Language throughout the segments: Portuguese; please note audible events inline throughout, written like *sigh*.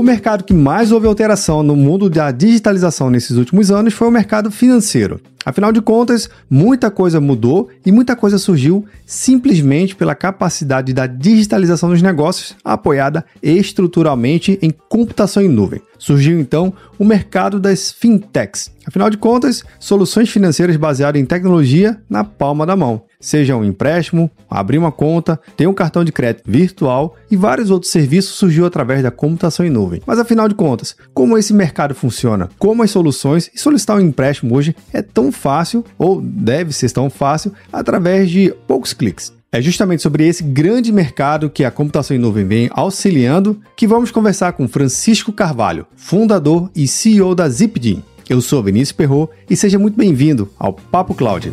O mercado que mais houve alteração no mundo da digitalização nesses últimos anos foi o mercado financeiro. Afinal de contas, muita coisa mudou e muita coisa surgiu simplesmente pela capacidade da digitalização dos negócios apoiada estruturalmente em computação em nuvem. Surgiu então o mercado das fintechs. Afinal de contas, soluções financeiras baseadas em tecnologia na palma da mão seja um empréstimo, abrir uma conta, ter um cartão de crédito virtual e vários outros serviços surgiu através da computação em nuvem. Mas afinal de contas, como esse mercado funciona? Como as soluções e solicitar um empréstimo hoje é tão fácil ou deve ser tão fácil através de poucos cliques. É justamente sobre esse grande mercado que a computação em nuvem vem auxiliando que vamos conversar com Francisco Carvalho, fundador e CEO da Zipdin. Eu sou Vinícius Perro e seja muito bem-vindo ao Papo Cloud.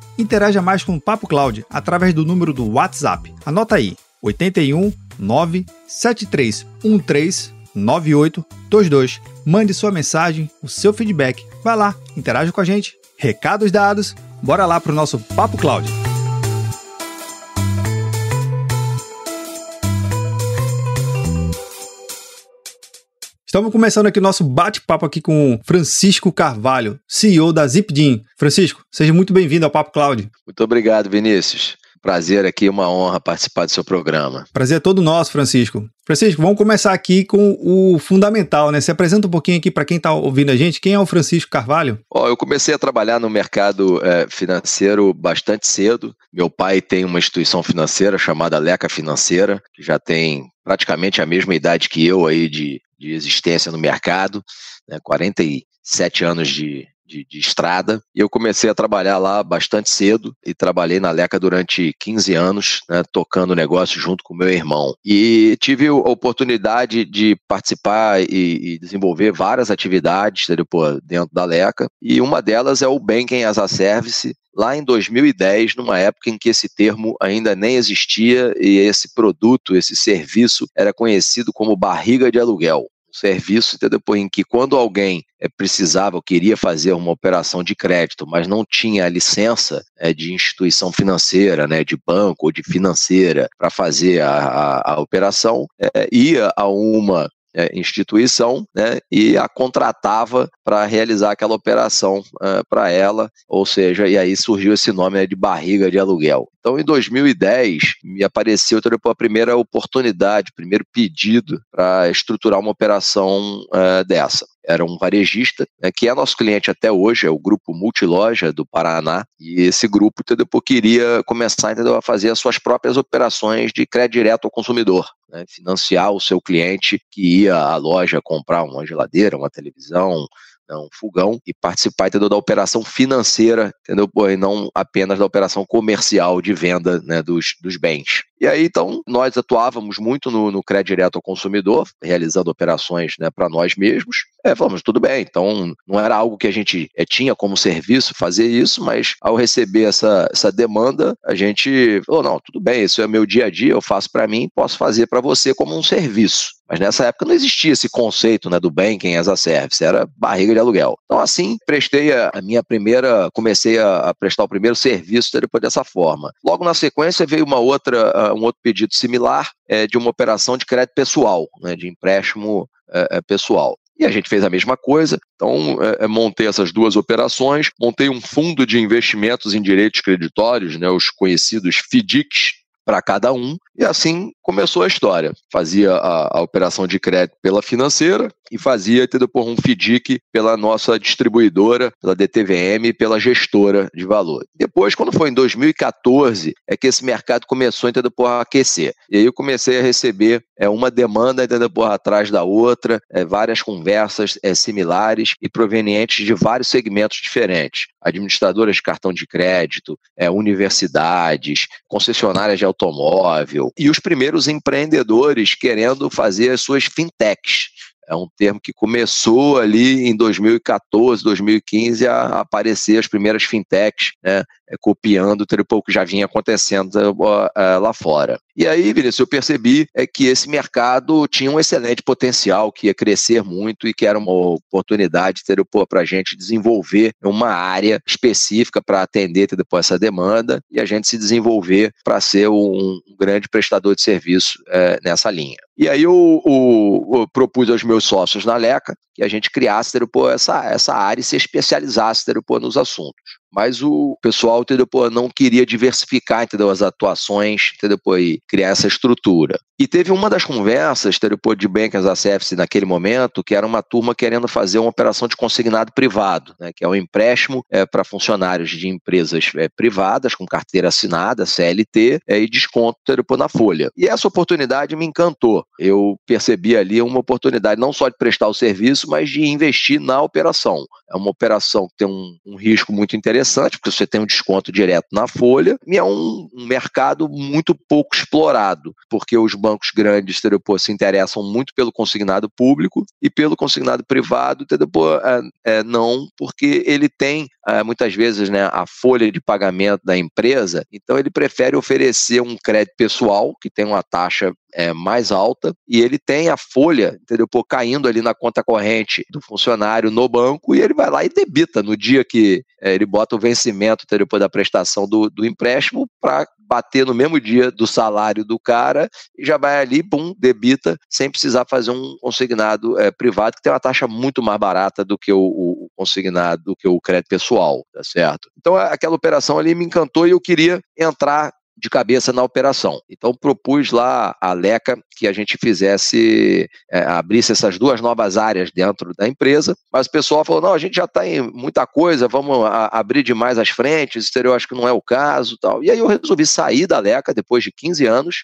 Interaja mais com o Papo Cloud através do número do WhatsApp. Anota aí: 81 97313 9822. Mande sua mensagem, o seu feedback. Vai lá, interaja com a gente. Recados dados, bora lá para o nosso Papo Cloud. Estamos começando aqui o nosso bate-papo aqui com Francisco Carvalho, CEO da Zipdin. Francisco, seja muito bem-vindo ao Papo Cloud. Muito obrigado, Vinícius. Prazer aqui, uma honra participar do seu programa. Prazer é todo nosso, Francisco. Francisco, vamos começar aqui com o fundamental, né? Se apresenta um pouquinho aqui para quem está ouvindo a gente. Quem é o Francisco Carvalho? Oh, eu comecei a trabalhar no mercado é, financeiro bastante cedo. Meu pai tem uma instituição financeira chamada Leca Financeira, que já tem praticamente a mesma idade que eu aí de de existência no mercado, né, 47 anos de, de, de, estrada, e eu comecei a trabalhar lá bastante cedo, e trabalhei na Leca durante 15 anos, né, tocando o negócio junto com meu irmão. E tive a oportunidade de participar e, e desenvolver várias atividades dentro da Leca, e uma delas é o Banking as a Service, lá em 2010, numa época em que esse termo ainda nem existia e esse produto, esse serviço era conhecido como barriga de aluguel. Serviço depois em que quando alguém é, precisava ou queria fazer uma operação de crédito, mas não tinha a licença é, de instituição financeira, né, de banco ou de financeira para fazer a, a, a operação, é, ia a uma é, instituição né, e a contratava para realizar aquela operação é, para ela, ou seja, e aí surgiu esse nome né, de barriga de aluguel. Então, em 2010, me apareceu a primeira oportunidade, primeiro pedido para estruturar uma operação é, dessa era um varejista, né, que é nosso cliente até hoje, é o grupo Multiloja do Paraná, e esse grupo entendeu, queria começar entendeu, a fazer as suas próprias operações de crédito direto ao consumidor, né, financiar o seu cliente que ia à loja comprar uma geladeira, uma televisão, né, um fogão e participar entendeu, da operação financeira, entendeu? E não apenas da operação comercial de venda né, dos, dos bens. E aí, então, nós atuávamos muito no, no crédito direto ao consumidor, realizando operações né, para nós mesmos. É, falamos, tudo bem, então não era algo que a gente é, tinha como serviço fazer isso, mas ao receber essa, essa demanda, a gente falou, não, tudo bem, isso é meu dia a dia, eu faço para mim, posso fazer para você como um serviço. Mas nessa época não existia esse conceito né, do banking as a service, era barriga de aluguel. Então, assim, prestei a, minha primeira, comecei a, a, prestar o primeiro serviço depois dessa forma. Logo na sequência veio uma outra, um outro pedido similar é, de uma operação de crédito pessoal, né, de empréstimo é, é pessoal. E a gente fez a mesma coisa. Então, é, é, montei essas duas operações, montei um fundo de investimentos em direitos creditórios, né, os conhecidos FDICs, para cada um, e assim começou a história. Fazia a, a operação de crédito pela financeira e fazia entendeu, por um FDIC pela nossa distribuidora, pela DTVM, pela gestora de valor. Depois, quando foi em 2014, é que esse mercado começou entendeu, por aquecer. E aí eu comecei a receber é, uma demanda entendeu, por atrás da outra, é, várias conversas é, similares e provenientes de vários segmentos diferentes. Administradoras de cartão de crédito, é, universidades, concessionárias de automóvel e os primeiros empreendedores querendo fazer as suas fintechs é um termo que começou ali em 2014, 2015 a aparecer as primeiras fintechs, né, é, copiando o que já vinha acontecendo uh, lá fora. E aí, Vinícius, eu percebi é que esse mercado tinha um excelente potencial, que ia crescer muito e que era uma oportunidade para a gente desenvolver uma área específica para atender depois essa demanda e a gente se desenvolver para ser um, um, grande prestador de serviço é, nessa linha. E aí eu, eu, eu, propus aos meus sócios na Leca que a gente criasse essa, essa área e se especializasse nos assuntos mas o pessoal entendeu, pô, não queria diversificar entendeu, as atuações entendeu, pô, e criar essa estrutura. E teve uma das conversas entendeu, pô, de Bankers ACFC naquele momento, que era uma turma querendo fazer uma operação de consignado privado, né, que é um empréstimo é, para funcionários de empresas é, privadas com carteira assinada, CLT, é, e desconto entendeu, pô, na folha. E essa oportunidade me encantou. Eu percebi ali uma oportunidade não só de prestar o serviço, mas de investir na operação. É uma operação que tem um, um risco muito interessante interessante, porque você tem um desconto direto na folha, e é um, um mercado muito pouco explorado, porque os bancos grandes pô, se interessam muito pelo consignado público e pelo consignado privado, pô, é, é, não, porque ele tem é, muitas vezes né, a folha de pagamento da empresa, então ele prefere oferecer um crédito pessoal, que tem uma taxa é, mais alta e ele tem a folha, entendeu? Pô, caindo ali na conta corrente do funcionário no banco e ele vai lá e debita no dia que é, ele bota o vencimento, entendeu? Pô, da prestação do, do empréstimo para bater no mesmo dia do salário do cara e já vai ali, pum, debita, sem precisar fazer um consignado é, privado, que tem uma taxa muito mais barata do que o, o, consignado, do que o crédito pessoal, tá certo? Então aquela operação ali me encantou e eu queria entrar de cabeça na operação. Então propus lá a Leca que a gente fizesse, é, abrisse essas duas novas áreas dentro da empresa, mas o pessoal falou, não, a gente já está em muita coisa, vamos a, abrir demais as frentes, exterior acho que não é o caso tal. E aí eu resolvi sair da Leca depois de 15 anos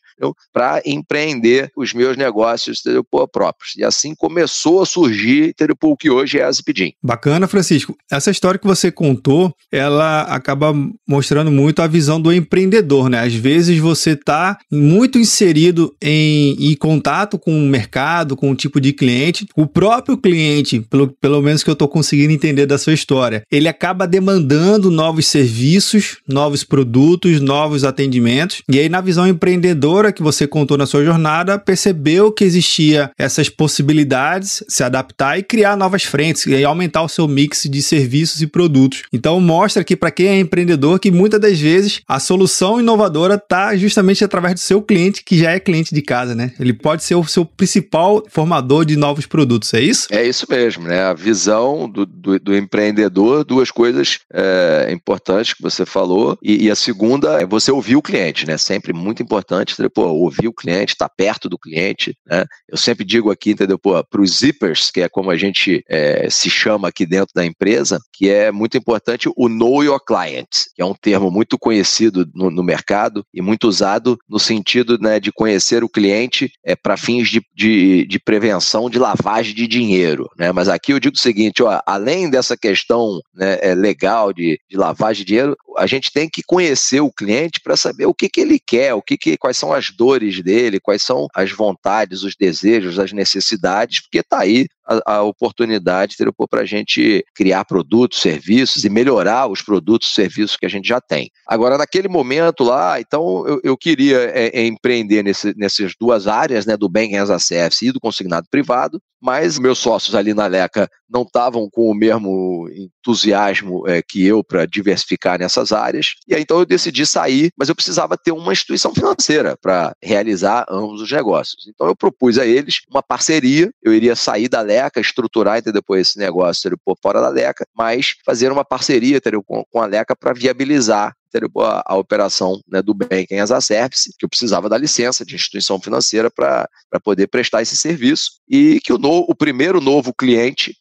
para empreender os meus negócios entendeu, próprios. E assim começou a surgir entendeu, o que hoje é a Zipdim. Bacana, Francisco. Essa história que você contou, ela acaba mostrando muito a visão do empreendedor, né? Às vezes você está muito inserido em em contato com o mercado, com o tipo de cliente, o próprio cliente, pelo, pelo menos que eu estou conseguindo entender da sua história, ele acaba demandando novos serviços, novos produtos, novos atendimentos. E aí, na visão empreendedora que você contou na sua jornada, percebeu que existia essas possibilidades, se adaptar e criar novas frentes, e aumentar o seu mix de serviços e produtos. Então, mostra que para quem é empreendedor, que muitas das vezes a solução inovadora está justamente através do seu cliente, que já é cliente de casa, né? Ele pode ser o seu principal formador de novos produtos, é isso? É isso mesmo, né? A visão do, do, do empreendedor, duas coisas é, importantes que você falou. E, e, a segunda é você ouvir o cliente, né? Sempre muito importante, entendeu? Pô, ouvir o cliente, estar tá perto do cliente, né? Eu sempre digo aqui, entendeu? Pô, para os zippers, que é como a gente é, se chama aqui dentro da empresa, que é muito importante o know your client, que é um termo muito conhecido no, no mercado e muito usado no sentido né, de conhecer o cliente é, para fins de, de, de, prevenção de lavagem de dinheiro. Né? Mas aqui eu digo o seguinte: ó, além dessa questão né, é, legal de, de lavagem de dinheiro, a gente tem que conhecer o cliente para saber o que, que ele quer, o que, que quais são as dores dele, quais são as vontades, os desejos, as necessidades, porque está aí a, a oportunidade para a gente criar produtos, serviços e melhorar os produtos e serviços que a gente já tem. Agora, naquele momento lá, então eu, eu queria é, é, empreender nesse, nessas duas áreas, né, do Banking as a Service e do consignado privado, mas meus sócios ali na Leca não estavam com o mesmo entusiasmo é, que eu para diversificar nessas áreas. E aí então eu decidi sair, mas eu precisava ter uma instituição financeira para realizar ambos os negócios. Então eu propus a eles uma parceria. Eu iria sair da Leca, estruturar entendeu, depois esse negócio entendeu, por fora da Leca, mas fazer uma parceria entendeu, com, com a Leca para viabilizar a, a, operação né, do Banking as a Service, que eu precisava da licença de instituição financeira para poder prestar esse serviço, e que o, no, o primeiro novo cliente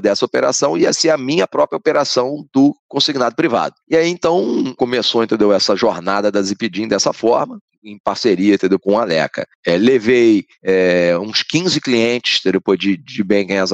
dessa operação ia ser a minha própria operação do consignado privado. E aí então começou, entendeu, essa jornada da Zipdim dessa forma em parceria entendeu, com a Leca. É, levei é, uns 15 clientes entendeu, de, de Banking as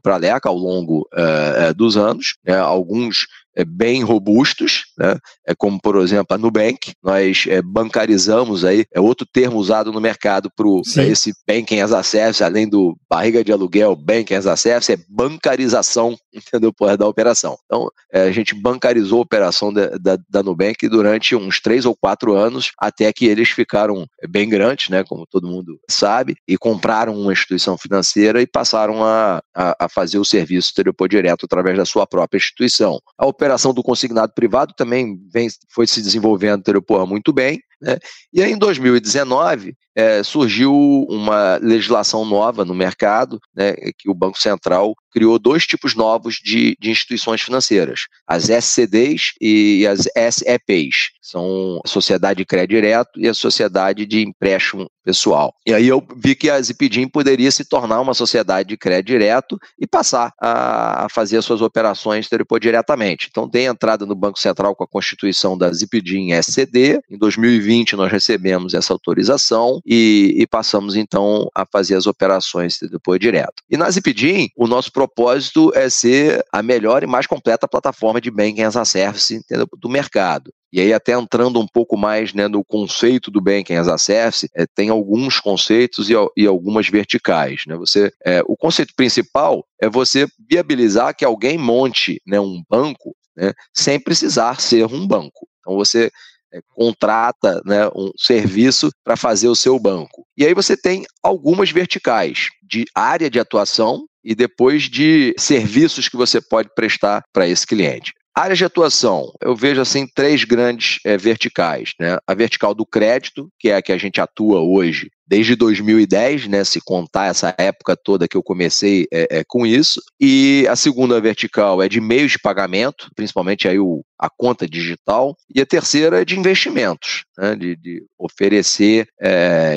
para a Leca ao longo é, é, dos anos, né, alguns é, bem robustos, né? é como por exemplo a Nubank, nós é, bancarizamos aí, é outro termo usado no mercado para esse banking as a service, além do barriga de aluguel, banking as a service, é bancarização, *laughs* entendeu, da operação. Então, é, a gente bancarizou a operação da, da, da, Nubank durante uns três ou quatro anos, até que eles ficaram bem grandes, né, como todo mundo sabe, e compraram uma instituição financeira e passaram a, a, a fazer o serviço telefone direto através da sua própria instituição. A operação do consignado privado também vem, foi se desenvolvendo porra, muito bem. Né? E aí, em 2019, é, surgiu uma legislação nova no mercado, né, que o Banco Central criou dois tipos novos de, de instituições financeiras, as SCDs e as SEPs, são a Sociedade de Crédito Direto e a Sociedade de Empréstimo Pessoal. E aí eu vi que a Zipidim poderia se tornar uma sociedade de crédito direto e passar a, a fazer as suas operações diretamente. Então tem entrada no Banco Central com a constituição da Zipidim SCD, em 2020 nós recebemos essa autorização e, e passamos então a fazer as operações depois direto. E na Zipidim, o nosso propósito é ser a melhor e mais completa plataforma de banking as a service entendeu? do mercado. E aí, até entrando um pouco mais né, no conceito do Banking as a Service, é, tem alguns conceitos e, e algumas verticais. Né? Você, é, o conceito principal é você viabilizar que alguém monte né, um banco né, sem precisar ser um banco. Então, você é, contrata né, um serviço para fazer o seu banco. E aí você tem algumas verticais de área de atuação e depois de serviços que você pode prestar para esse cliente. Áreas de atuação, eu vejo assim três grandes é, verticais, né? A vertical do crédito, que é a que a gente atua hoje desde 2010, né? Se contar essa época toda que eu comecei é, é, com isso. E a segunda vertical é de meios de pagamento, principalmente aí o, a conta digital. E a terceira é de investimentos, né? de, de oferecer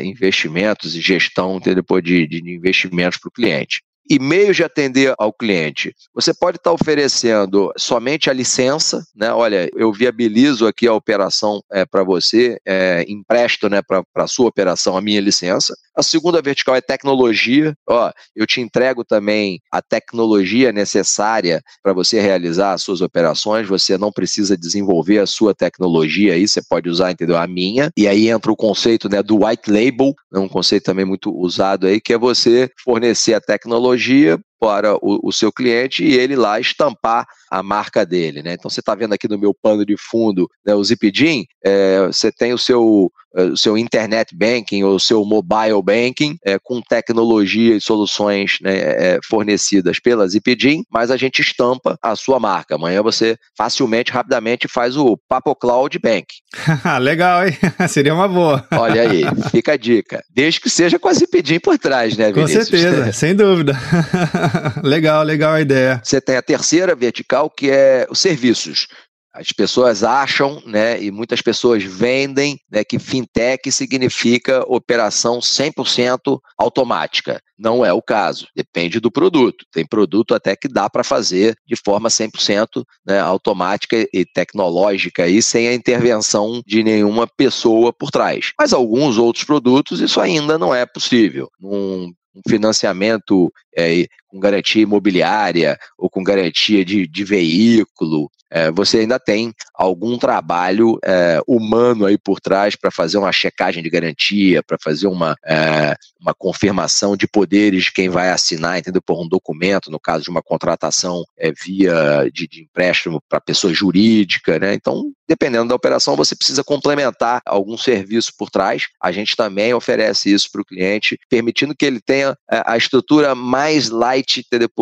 investimentos e gestão depois de, de investimentos para o cliente e meios de atender ao cliente. Você pode estar oferecendo somente a licença, né? Olha, eu viabilizo aqui a operação é, para você, é, empresto né, para a sua operação a minha licença. A segunda vertical é tecnologia. Ó, eu te entrego também a tecnologia necessária para você realizar as suas operações. Você não precisa desenvolver a sua tecnologia aí, você pode usar, entendeu? A minha. E aí entra o conceito né, do white label, né, um conceito também muito usado aí, que é você fornecer a tecnologia tecnologia para o, o, seu cliente e ele lá estampar a marca dele, né? Então você está vendo aqui no meu pano de fundo né, o Zipdim, é, você tem o seu é, o seu internet banking ou o seu mobile banking é, com tecnologia e soluções né, é, fornecidas pela Zipdim, mas a gente estampa a sua marca. Amanhã você facilmente, rapidamente faz o Papo Cloud Bank. *laughs* Legal, hein? *laughs* Seria uma boa. Olha aí, fica a dica. Desde que seja com a Zipdim por trás, né, Vinícius? Com certeza, sem dúvida. *laughs* *laughs* legal, legal a ideia. Você tem a terceira vertical, que é os serviços. As pessoas acham, né, e muitas pessoas vendem, né, que fintech significa operação 100% automática. Não é o caso, depende do produto. Tem produto até que dá para fazer de forma 100% né, automática e tecnológica e sem a intervenção de nenhuma pessoa por trás. Mas alguns outros produtos isso ainda não é possível. Num um financiamento é, com garantia imobiliária ou com garantia de, de veículo, é, você ainda tem algum trabalho é, humano aí por trás para fazer uma checagem de garantia, para fazer uma, é, uma confirmação de poderes de quem vai assinar, entendeu? Por um documento, no caso de uma contratação via de, de empréstimo para pessoa jurídica, né? Então, dependendo da operação, você precisa complementar algum serviço por trás. A gente também oferece isso para o cliente, permitindo que ele tenha a estrutura mais light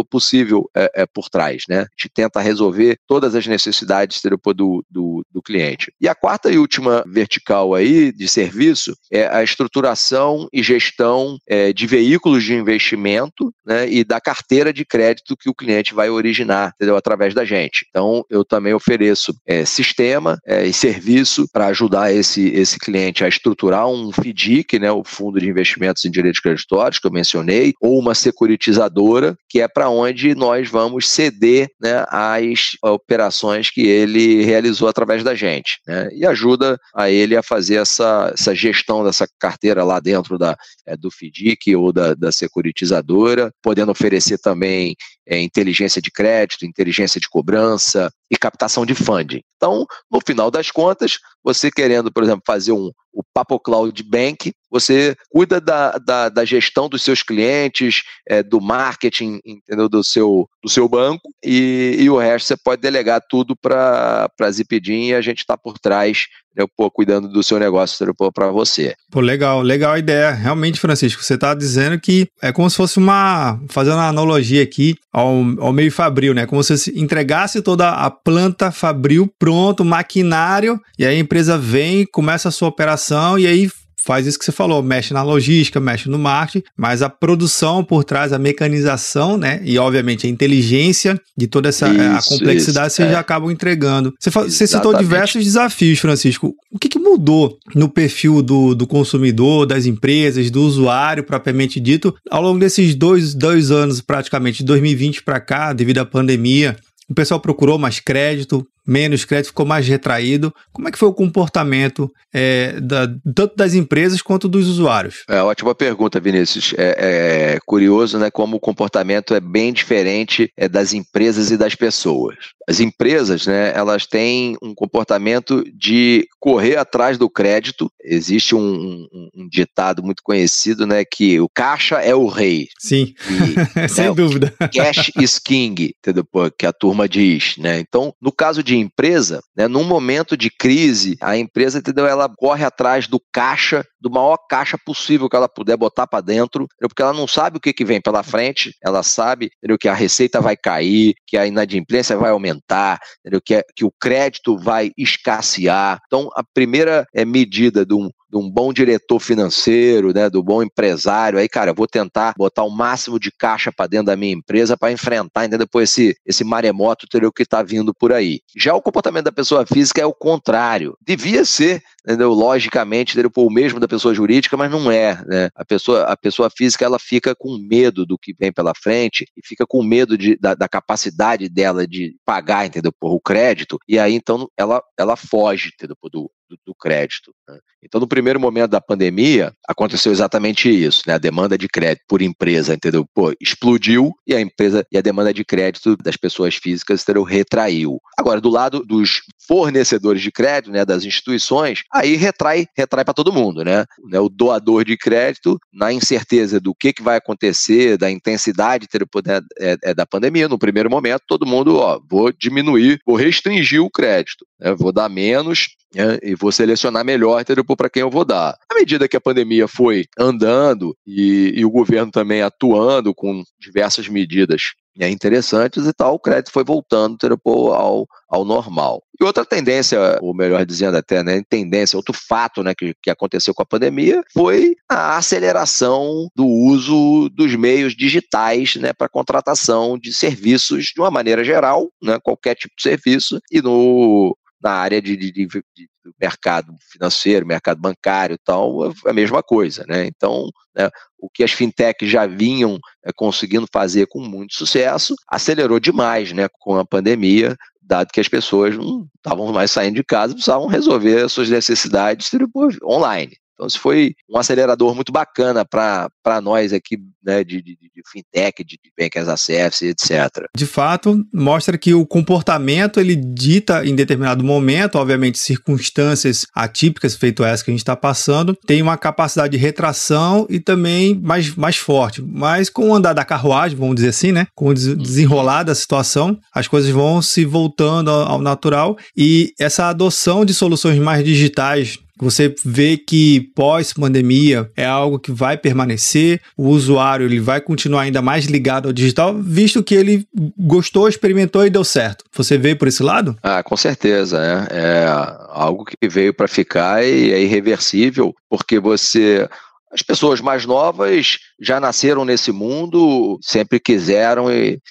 possível é, é, por trás, né? A gente tenta resolver todas as necessidades do, do, do cliente. E a quarta e última vertical aí de serviço é a estruturação e gestão é, de veículos de investimento né, e da carteira de crédito que o cliente vai originar entendeu? através da gente. Então, eu também ofereço é, sistema é, e serviço para ajudar esse, esse cliente a estruturar um FDIC, né, o Fundo de Investimentos em Direitos Creditórios, que eu mencionei, ou uma securitizadora que é para onde nós vamos ceder né, as operações que ele realizou através da gente. Né, e ajuda a ele a fazer essa, essa gestão dessa carteira lá dentro da, é, do FDIC ou da, da securitizadora, podendo oferecer também é, inteligência de crédito, inteligência de cobrança e captação de funding. Então, no final das contas, você querendo, por exemplo, fazer um, o Papo Cloud Bank, você cuida da, da, da gestão dos seus clientes, é, do marketing, entendeu? Do seu, do seu banco, e, e o resto você pode delegar tudo para a Zipidin e a gente está por trás, né, pô, cuidando do seu negócio para você. Pô, legal, legal a ideia. Realmente, Francisco, você está dizendo que é como se fosse uma, fazendo uma analogia aqui ao, ao meio fabril, né? Como se entregasse toda a planta fabril pronto, maquinário, e aí a empresa vem, começa a sua operação e aí faz isso que você falou, mexe na logística, mexe no marketing, mas a produção por trás, a mecanização, né? E obviamente a inteligência de toda essa isso, a complexidade isso, você é. já acabam entregando. Você, você citou diversos desafios, Francisco. O que, que mudou no perfil do, do consumidor, das empresas, do usuário propriamente dito, ao longo desses dois, dois anos, praticamente, de 2020 para cá, devido à pandemia? O pessoal procurou mais crédito, menos crédito, ficou mais retraído. Como é que foi o comportamento é, da, tanto das empresas quanto dos usuários? É ótima pergunta, Vinícius. É, é curioso, né, como o comportamento é bem diferente é, das empresas e das pessoas. As empresas, né, elas têm um comportamento de correr atrás do crédito. Existe um, um, um ditado muito conhecido, né, que o caixa é o rei. Sim, e, *laughs* sem né, dúvida. Cash is king, entendeu? que a turma diz, né? Então, no caso de empresa, né, num momento de crise, a empresa, entendeu? Ela corre atrás do caixa, do maior caixa possível que ela puder botar para dentro, entendeu? porque ela não sabe o que, que vem pela frente, ela sabe entendeu? que a receita vai cair, que a inadimplência vai aumentar entendeu? Que, é, que o crédito vai escassear. Então, a primeira é, medida de um, de um bom diretor financeiro, né, do bom empresário, aí, cara, eu vou tentar botar o máximo de caixa para dentro da minha empresa para enfrentar, entendeu? Depois esse, esse maremoto entendeu, que está vindo por aí. Já o comportamento da pessoa física é o contrário. Devia ser, entendeu? logicamente, entendeu? o mesmo da pessoa jurídica, mas não é. Né? A, pessoa, a pessoa física ela fica com medo do que vem pela frente e fica com medo de, da, da capacidade dela de pagar, entendeu? Por o crédito, e aí então ela, ela foge, entendeu? Do, do, do crédito. Né? Então, no primeiro momento da pandemia, aconteceu exatamente isso, né? A demanda de crédito por empresa, entendeu? Pô, explodiu e a empresa e a demanda de crédito das pessoas físicas entendeu? retraiu. Agora, do lado dos fornecedores de crédito, né, das instituições, aí retrai, retrai para todo mundo, né? O doador de crédito, na incerteza do que, que vai acontecer, da intensidade né, é, é, da pandemia, no primeiro momento, todo mundo, ó, vou diminuir, vou restringir o crédito, né? vou dar menos né, e vou selecionar melhor para quem eu vou dar. À medida que a pandemia foi andando e, e o governo também atuando com diversas medidas né, interessantes e tal, o crédito foi voltando ao, ao normal. E outra tendência, ou melhor dizendo até, né, tendência, outro fato né, que, que aconteceu com a pandemia foi a aceleração do uso dos meios digitais né, para contratação de serviços de uma maneira geral, né, qualquer tipo de serviço, e no, na área de, de, de, de mercado financeiro, mercado bancário e tal, é a mesma coisa, né? Então, né, o que as fintechs já vinham é, conseguindo fazer com muito sucesso, acelerou demais, né, com a pandemia, dado que as pessoas não estavam mais saindo de casa, precisavam resolver as suas necessidades online. Então, isso foi um acelerador muito bacana para nós aqui, né, de, de, de fintech, de, de bank as a service, etc. De fato, mostra que o comportamento ele dita em determinado momento, obviamente circunstâncias atípicas, feito essa que a gente está passando, tem uma capacidade de retração e também mais, mais forte. Mas com o andar da carruagem, vamos dizer assim, né, com o desenrolar da situação, as coisas vão se voltando ao, ao natural e essa adoção de soluções mais digitais você vê que pós-pandemia é algo que vai permanecer, o usuário ele vai continuar ainda mais ligado ao digital, visto que ele gostou, experimentou e deu certo. Você vê por esse lado? Ah, com certeza. É, é algo que veio para ficar e é irreversível, porque você as pessoas mais novas já nasceram nesse mundo, sempre quiseram e,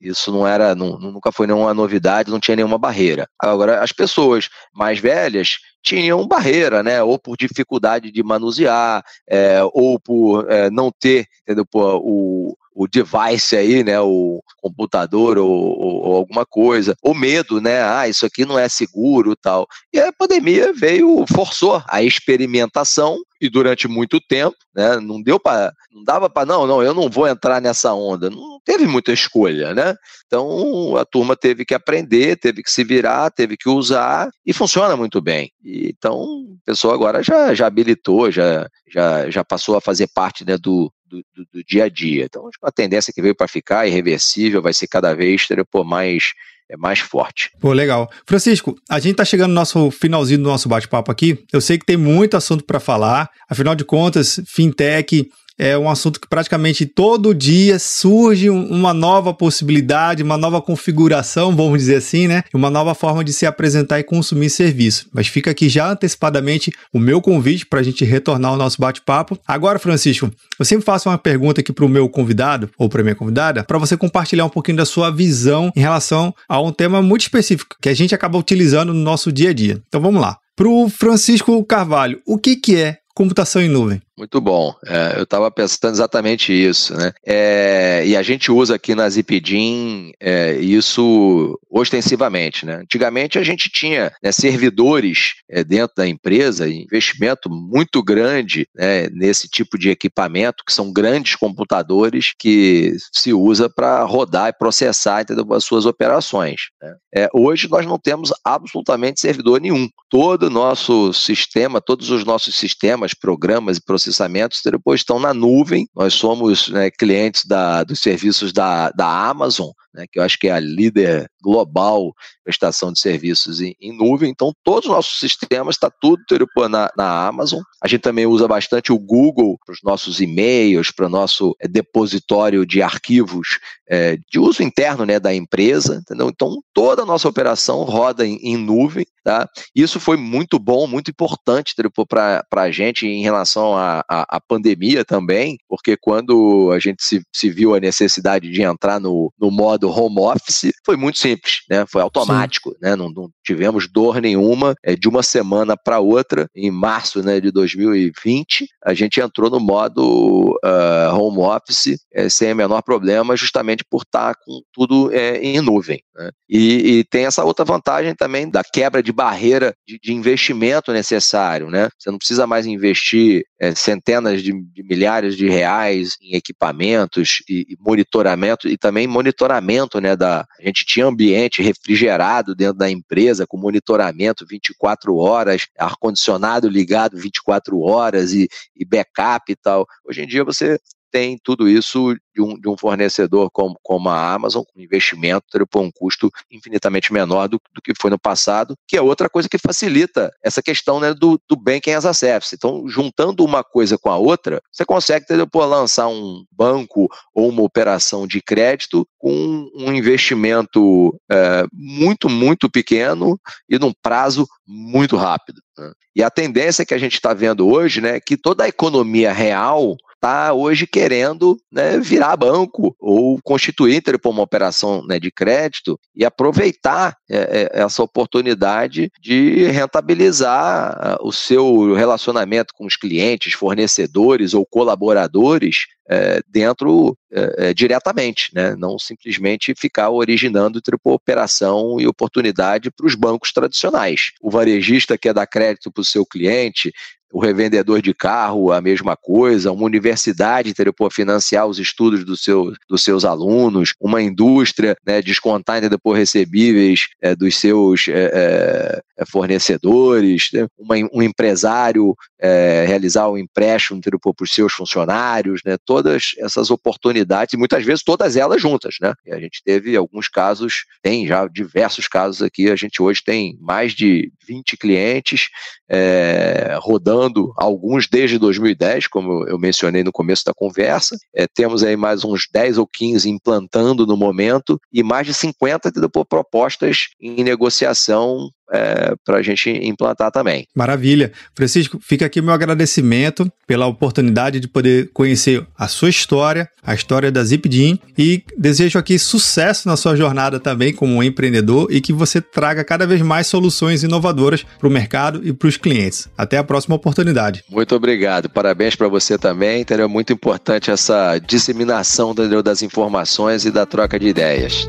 isso não era, não, nunca foi nenhuma novidade, não tinha nenhuma barreira. Agora, as pessoas mais velhas tinham barreira, né? Ou por dificuldade de manusear, é, ou por é, não ter, entendeu? o, o device aí, né, o computador ou, ou, ou, alguma coisa, ou medo, né, ah, isso aqui não é seguro tal. E a pandemia veio, forçou a experimentação e durante muito tempo, né, não deu para, não dava para, não, não, eu não vou entrar nessa onda, não teve muita escolha, né, então a turma teve que aprender, teve que se virar, teve que usar e funciona muito bem. E, então o pessoal agora já, já habilitou, já, já, já passou a fazer parte né, do, do, do, do dia a dia. Então, a tendência que veio para ficar, irreversível, vai ser cada vez pô, mais é mais forte. Pô, legal. Francisco, a gente tá chegando no nosso finalzinho do nosso bate-papo aqui. Eu sei que tem muito assunto para falar. Afinal de contas, fintech é um assunto que praticamente todo dia surge uma nova possibilidade, uma nova configuração, vamos dizer assim, né? Uma nova forma de se apresentar e consumir serviço. Mas fica aqui já antecipadamente o meu convite para a gente retornar ao nosso bate-papo. Agora, Francisco, eu sempre faço uma pergunta aqui para o meu convidado ou para minha convidada, para você compartilhar um pouquinho da sua visão em relação a um tema muito específico que a gente acaba utilizando no nosso dia a dia. Então vamos lá. Para o Francisco Carvalho, o que, que é computação em nuvem? Muito bom. É, eu estava pensando exatamente isso, né? É, e a gente usa aqui na Zipdim é, isso ostensivamente, né? Antigamente a gente tinha né, servidores é, dentro da empresa, investimento muito grande né, nesse tipo de equipamento, que são grandes computadores que se usa para rodar e processar entendeu, as suas operações. Né? É, hoje nós não temos absolutamente servidor nenhum. Todo o nosso sistema, todos os nossos sistemas, programas e processos processamentos depois estão na nuvem. Nós somos né, clientes da, dos serviços da, da Amazon, né, que eu acho que é a líder global prestação de serviços em, em nuvem. Então, todos os nossos sistemas, está tudo na, na Amazon. A gente também usa bastante o Google para os nossos e-mails, para o nosso é, depositório de arquivos é, de uso interno né, da empresa. Entendeu? Então, toda a nossa operação roda em, em nuvem. Tá? Isso foi muito bom, muito importante para a gente em relação à, pandemia também, porque quando a gente se, se viu a necessidade de entrar no, no modo home office, foi muito simples, né? foi automático, né? não, não tivemos dor nenhuma é, de uma semana para outra. Em março né, de 2020, a gente entrou no modo uh, home office é, sem o menor problema, justamente por estar tá com tudo é, em nuvem. Né? E, e, tem essa outra vantagem também da quebra de barreira de, de investimento necessário. Né? Você não precisa mais investir é, centenas de, de, milhares de reais em equipamentos e, e, monitoramento, e também monitoramento. Né, da, a gente tinha ambiente refrigerado dentro da empresa, com monitoramento 24 horas, ar-condicionado ligado 24 horas e, e backup e tal. Hoje em dia você tem tudo isso de um, de um fornecedor como, como a Amazon, com investimento por um custo infinitamente menor do, do, que foi no passado, que é outra coisa que facilita essa questão né, do, do banking as a service. Então, juntando uma coisa com a outra, você consegue depois lançar um banco ou uma operação de crédito com um investimento é, muito, muito pequeno e num prazo muito rápido. Né? E a tendência que a gente está vendo hoje né, é que toda a economia real está hoje querendo né, virar banco ou constituir por uma operação né, de crédito e aproveitar é, é, essa oportunidade de rentabilizar ah, o seu relacionamento com os clientes, fornecedores ou colaboradores é, dentro é, é, diretamente, né? não simplesmente ficar originando triple operação e oportunidade para os bancos tradicionais. O varejista quer dar crédito para o seu cliente, o revendedor de carro, a mesma coisa, uma universidade ter por financiar os estudos do seu, dos seus alunos, uma indústria né, descontar por recebíveis é, dos seus é, é, fornecedores, né, uma, um empresário é, realizar um empréstimo para os seus funcionários, né, todas essas oportunidades, e muitas vezes todas elas juntas. Né? E a gente teve alguns casos, tem já diversos casos aqui, a gente hoje tem mais de 20 clientes é, rodando, alguns desde 2010, como eu mencionei no começo da conversa. É, temos aí mais uns 10 ou 15 implantando no momento e mais de 50 propostas em negociação é, para a gente implantar também. Maravilha. Francisco, fica aqui meu agradecimento pela oportunidade de poder conhecer a sua história, a história da Zipdim e desejo aqui sucesso na sua jornada também como empreendedor e que você traga cada vez mais soluções inovadoras para o mercado e para os clientes. Até a próxima oportunidade. Muito obrigado. Parabéns para você também. Entendeu? Muito importante essa disseminação entendeu, das informações e da troca de ideias.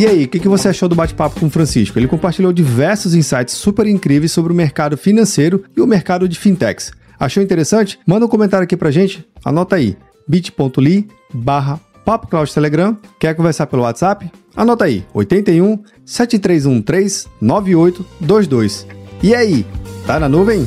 E aí, o que, que você achou do bate-papo com o Francisco? Ele compartilhou diversos insights super incríveis sobre o mercado financeiro e o mercado de fintechs. Achou interessante? Manda um comentário aqui pra gente. Anota aí, bit.ly barra Telegram. Quer conversar pelo WhatsApp? Anota aí, 81 7313 9822. E aí, tá na nuvem?